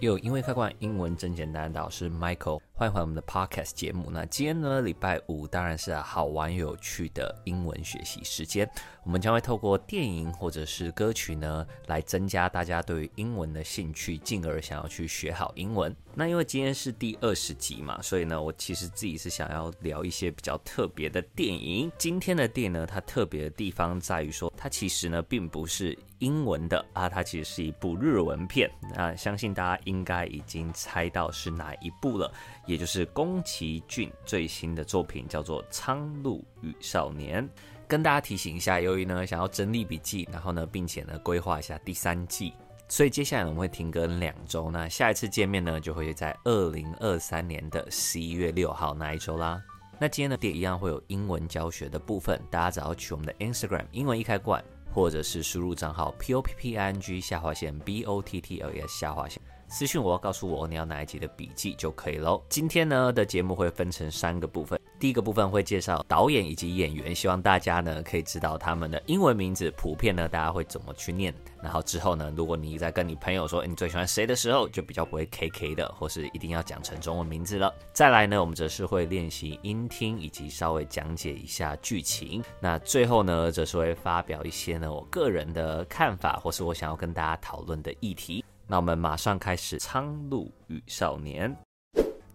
又因为开关英文真简单的导师 Michael，欢迎回我们的 Podcast 节目。那今天呢，礼拜五当然是好玩有趣的英文学习时间。我们将会透过电影或者是歌曲呢，来增加大家对于英文的兴趣，进而想要去学好英文。那因为今天是第二十集嘛，所以呢，我其实自己是想要聊一些比较特别的电影。今天的电影呢，它特别的地方在于说，它其实呢并不是英文的啊，它其实是一部日文片。那相信大家。应该已经猜到是哪一部了，也就是宫崎骏最新的作品，叫做《苍鹭与少年》。跟大家提醒一下，由于呢想要整理笔记，然后呢，并且呢规划一下第三季，所以接下来我们会停更两周。那下一次见面呢，就会在二零二三年的十一月六号那一周啦。那今天呢，也一样会有英文教学的部分，大家只要去我们的 Instagram 英文一开罐，或者是输入账号 p o p p i n g 下划线 b o t t l s 下划线。私讯我要，告诉我你要哪一集的笔记就可以喽。今天呢的节目会分成三个部分，第一个部分会介绍导演以及演员，希望大家呢可以知道他们的英文名字，普遍呢大家会怎么去念。然后之后呢，如果你在跟你朋友说你最喜欢谁的时候，就比较不会 K K 的，或是一定要讲成中文名字了。再来呢，我们则是会练习音听以及稍微讲解一下剧情。那最后呢，则是会发表一些呢我个人的看法，或是我想要跟大家讨论的议题。那我们马上开始《苍鹭与少年》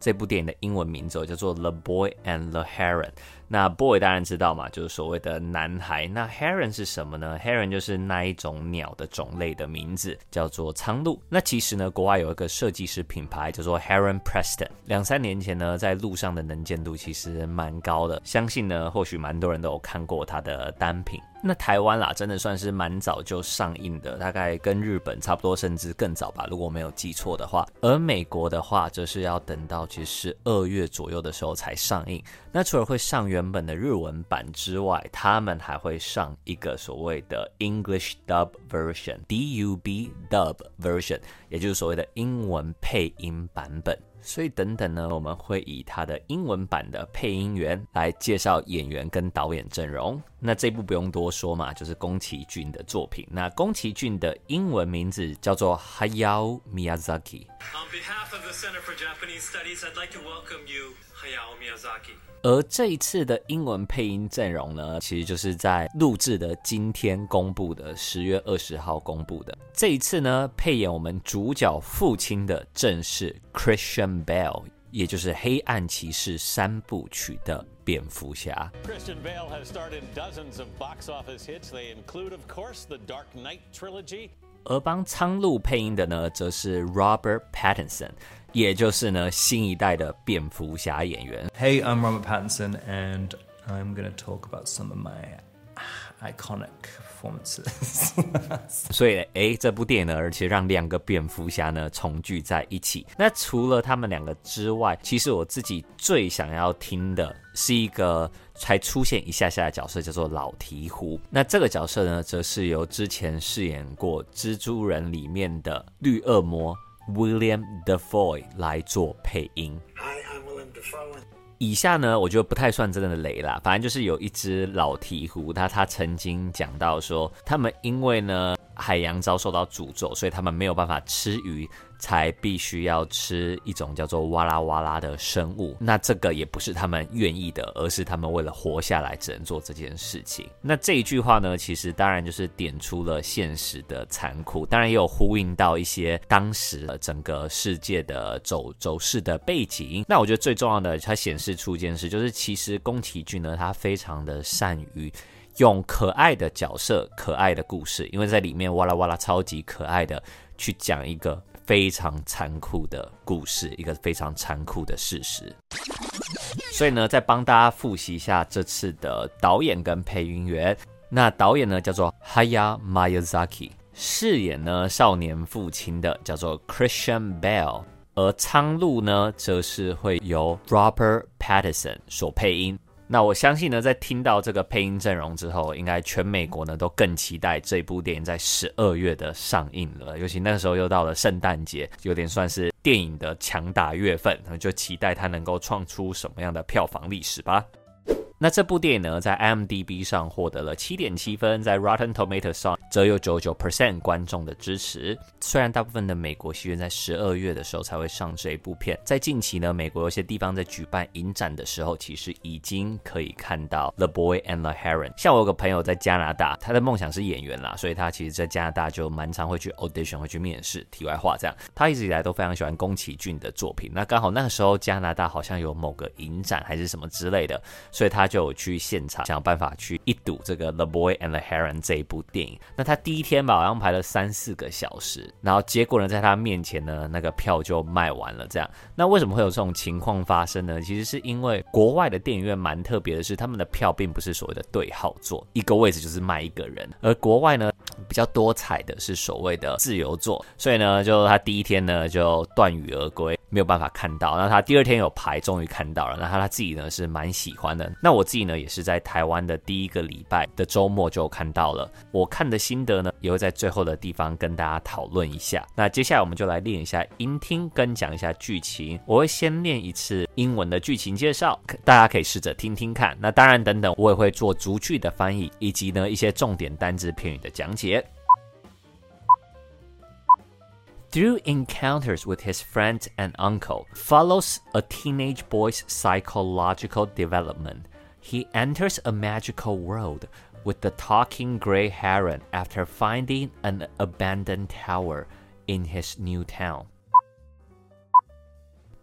这部电影的英文名字叫做《The Boy and the Heron》。那 boy 当然知道嘛，就是所谓的男孩。那 heron 是什么呢？heron 就是那一种鸟的种类的名字，叫做苍鹭。那其实呢，国外有一个设计师品牌叫做 Heron Preston。两三年前呢，在路上的能见度其实蛮高的，相信呢，或许蛮多人都有看过它的单品。那台湾啦，真的算是蛮早就上映的，大概跟日本差不多，甚至更早吧，如果没有记错的话。而美国的话，则是要等到其实二月左右的时候才上映。那除了会上原本的日文版之外，他们还会上一个所谓的 English Dub Version（D-U-B Dub Version），也就是所谓的英文配音版本。所以等等呢，我们会以他的英文版的配音员来介绍演员跟导演阵容。那这部不用多说嘛，就是宫崎骏的作品。那宫崎骏的英文名字叫做 Hayao Miyazaki。On behalf of the Center for Japanese Studies, I'd like to welcome you, 而这一次的英文配音阵容呢，其实就是在录制的今天公布的，十月二十号公布的。这一次呢，配演我们主角父亲的正是 Christian Bale，也就是《黑暗骑士》三部曲的蝙蝠侠。Christian Bale has starred in dozens of box office hits. They include, of course, the Dark Knight trilogy. 而帮苍鹭配音的呢，则是 Robert Pattinson。也就是呢，新一代的蝙蝠侠演员。Hey, I'm Robert Pattinson, and I'm gonna talk about some of my iconic performances. 所以，诶，这部电影呢，而且让两个蝙蝠侠呢重聚在一起。那除了他们两个之外，其实我自己最想要听的是一个才出现一下下的角色，叫做老鹈鹕。那这个角色呢，则是由之前饰演过蜘蛛人里面的绿恶魔。William Defoe 来做配音。Hi, I'm William Defoe. 以下呢，我觉得不太算真的雷啦，反正就是有一只老鹈鹕，他他曾经讲到说，他们因为呢海洋遭受到诅咒，所以他们没有办法吃鱼。才必须要吃一种叫做哇啦哇啦的生物，那这个也不是他们愿意的，而是他们为了活下来只能做这件事情。那这一句话呢，其实当然就是点出了现实的残酷，当然也有呼应到一些当时整个世界的走走势的背景。那我觉得最重要的，它显示出一件事，就是其实宫崎骏呢，他非常的善于用可爱的角色、可爱的故事，因为在里面哇啦哇啦超级可爱的去讲一个。非常残酷的故事，一个非常残酷的事实。所以呢，再帮大家复习一下这次的导演跟配音员。那导演呢叫做 Hayao Miyazaki，饰演呢少年父亲的叫做 Christian Bale，而苍鹭呢则是会由 Robert Pattinson 所配音。那我相信呢，在听到这个配音阵容之后，应该全美国呢都更期待这部电影在十二月的上映了。尤其那时候又到了圣诞节，有点算是电影的强打月份，就期待它能够创出什么样的票房历史吧。那这部电影呢，在 m d b 上获得了七点七分，在 Rotten Tomatoes 上则有九九 percent 观众的支持。虽然大部分的美国戏院在十二月的时候才会上这一部片，在近期呢，美国有些地方在举办影展的时候，其实已经可以看到《The Boy and the Heron》。像我有个朋友在加拿大，他的梦想是演员啦，所以他其实在加拿大就蛮常会去 audition，会去面试。题外话，这样他一直以来都非常喜欢宫崎骏的作品。那刚好那个时候加拿大好像有某个影展还是什么之类的，所以他就有去现场想办法去一睹这个《The Boy and the Heron》这一部电影。那他第一天吧，好像排了三四个小时，然后结果呢，在他面前呢，那个票就卖完了。这样，那为什么会有这种情况发生呢？其实是因为国外的电影院蛮特别的是，他们的票并不是所谓的对号座，一个位置就是卖一个人，而国外呢，比较多彩的是所谓的自由座，所以呢，就他第一天呢就断羽而归，没有办法看到。那他第二天有排，终于看到了。那他他自己呢是蛮喜欢的。那我自己呢也是在台湾的第一个礼拜的周末就看到了。我看的心得呢也会在最后的地方跟大家讨论一下。那接下来我们就来练一下音听跟讲一下剧情。我会先练一次英文的剧情介绍，大家可以试着听听看。那当然，等等我也会做逐句的翻译，以及呢一些重点单字片语的讲解。Through encounters with his friend and uncle, follows a teenage boy's psychological development. He enters a magical world with the talking gray heron after finding an abandoned tower in his new town.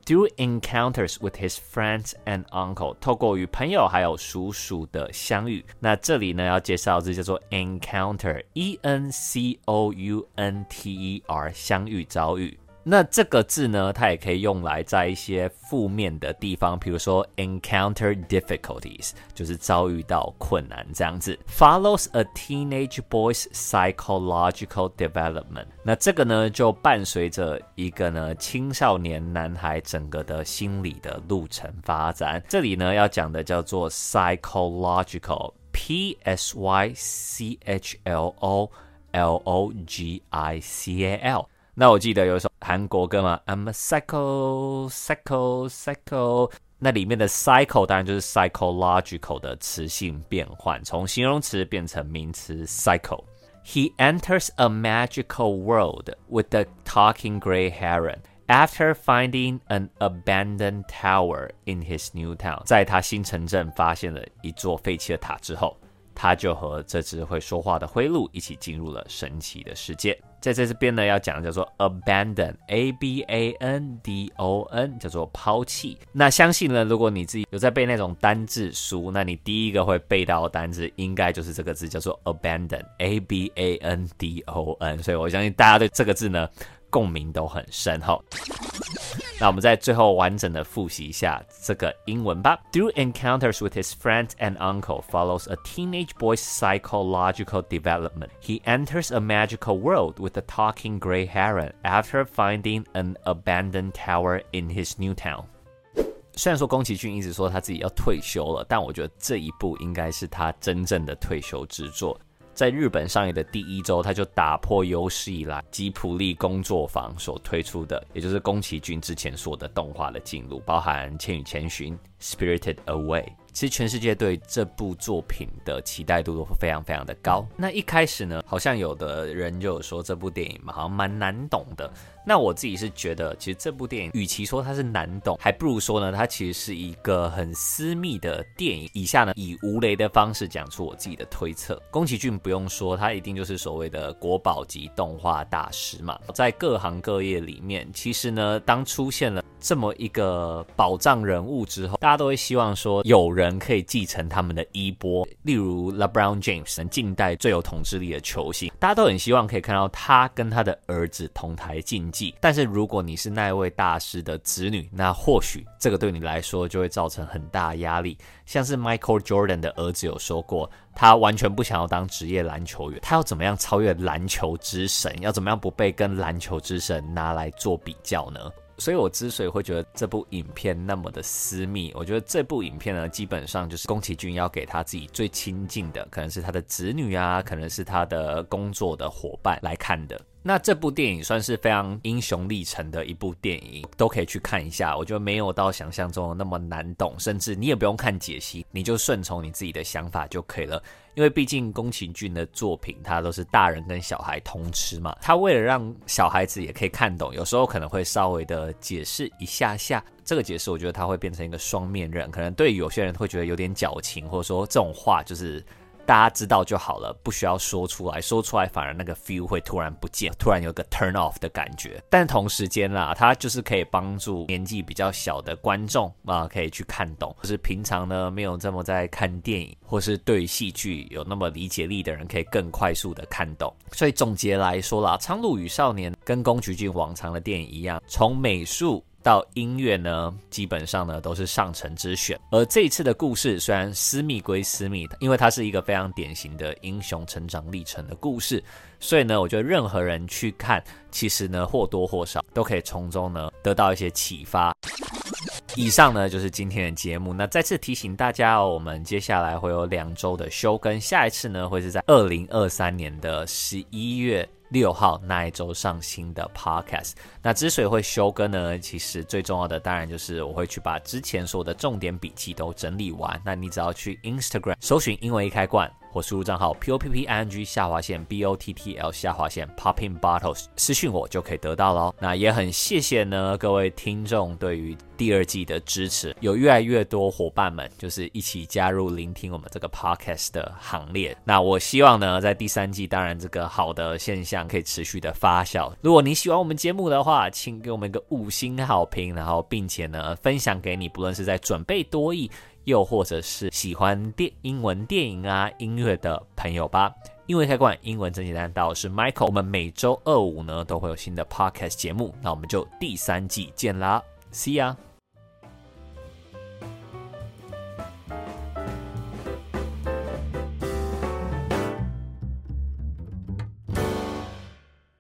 Through encounters with his friends and uncle，透过与朋友还有叔叔的相遇。那这里呢要介绍的字叫做 encounter，e n c o u n t e r，相遇遭遇。 那这个字呢，它也可以用来在一些负面的地方，比如说 encounter difficulties，就是遭遇到困难这样子。Follows a teenage boy's psychological development，那这个呢就伴随着一个呢青少年男孩整个的心理的路程发展。这里呢要讲的叫做 psychological，p s y c h l o l o g i c a l。那我记得有一首韩国歌嘛，I'm a psycho, psycho, psycho。那里面的 psycho 当然就是 psychological 的词性变换，从形容词变成名词 psycho。He enters a magical world with the talking gray heron after finding an abandoned tower in his new town。在他新城镇发现了一座废弃的塔之后， 他就和这只会说话的灰鹿一起进入了神奇的世界。在这这边呢，要讲的叫做 abandon，a b a n d o n，叫做抛弃。那相信呢，如果你自己有在背那种单字书，那你第一个会背到的单字应该就是这个字，叫做 abandon，a b a n d o n。所以我相信大家对这个字呢，共鸣都很深哈。那我们在最后完整的复习一下这个英文吧。Through encounters with his friend and uncle, follows a teenage boy's psychological development. He enters a magical world with a talking gray heron after finding an abandoned tower in his new town. 虽然说宫崎骏一直说他自己要退休了，但我觉得这一部应该是他真正的退休之作。 在日本上映的第一周，他就打破有史以来吉普力工作坊所推出的，也就是宫崎骏之前所的动画的进度，包含《千与千寻》（Spirited Away）。其实全世界对这部作品的期待度都非常非常的高。那一开始呢，好像有的人就有说这部电影嘛，好像蛮难懂的。那我自己是觉得，其实这部电影与其说它是难懂，还不如说呢，它其实是一个很私密的电影。以下呢，以无雷的方式讲出我自己的推测。宫崎骏不用说，他一定就是所谓的国宝级动画大师嘛。在各行各业里面，其实呢，当出现了这么一个宝藏人物之后，大家都会希望说有人可以继承他们的衣钵。例如 LeBron James，近代最有统治力的球星，大家都很希望可以看到他跟他的儿子同台竞技。但是如果你是那位大师的子女，那或许这个对你来说就会造成很大压力。像是 Michael Jordan 的儿子有说过，他完全不想要当职业篮球员，他要怎么样超越篮球之神？要怎么样不被跟篮球之神拿来做比较呢？所以，我之所以会觉得这部影片那么的私密，我觉得这部影片呢，基本上就是宫崎骏要给他自己最亲近的，可能是他的子女啊，可能是他的工作的伙伴来看的。那这部电影算是非常英雄历程的一部电影，都可以去看一下。我觉得没有到想象中的那么难懂，甚至你也不用看解析，你就顺从你自己的想法就可以了。因为毕竟宫崎骏的作品，它都是大人跟小孩通吃嘛。他为了让小孩子也可以看懂，有时候可能会稍微的解释一下下。这个解释，我觉得他会变成一个双面刃，可能对有些人会觉得有点矫情，或者说这种话就是。大家知道就好了，不需要说出来，说出来反而那个 feel 会突然不见，突然有个 turn off 的感觉。但同时间啦，它就是可以帮助年纪比较小的观众啊，可以去看懂，就是平常呢没有这么在看电影，或是对戏剧有那么理解力的人，可以更快速的看懂。所以总结来说啦，《苍鹭与少年》跟宫崎骏往常的电影一样，从美术。到音乐呢，基本上呢都是上乘之选。而这一次的故事虽然私密归私密，因为它是一个非常典型的英雄成长历程的故事，所以呢，我觉得任何人去看，其实呢或多或少都可以从中呢得到一些启发。以上呢就是今天的节目。那再次提醒大家哦，我们接下来会有两周的休更，下一次呢会是在二零二三年的十一月。六号那一周上新的 podcast，那之所以会休更呢，其实最重要的当然就是我会去把之前所有的重点笔记都整理完。那你只要去 Instagram 搜寻英文一开罐。或输入账号 p o p p i n g 下划线 b o t t l 下划线 popping bottles 私讯我就可以得到喽。那也很谢谢呢各位听众对于第二季的支持，有越来越多伙伴们就是一起加入聆听我们这个 podcast 的行列。那我希望呢在第三季，当然这个好的现象可以持续的发酵。如果你喜欢我们节目的话，请给我们一个五星好评，然后并且呢分享给你，不论是在准备多益。又或者是喜欢电英文电影啊、音乐的朋友吧。英文开关，英文真简单，我是 Michael。我们每周二五呢都会有新的 Podcast 节目，那我们就第三季见啦，See ya。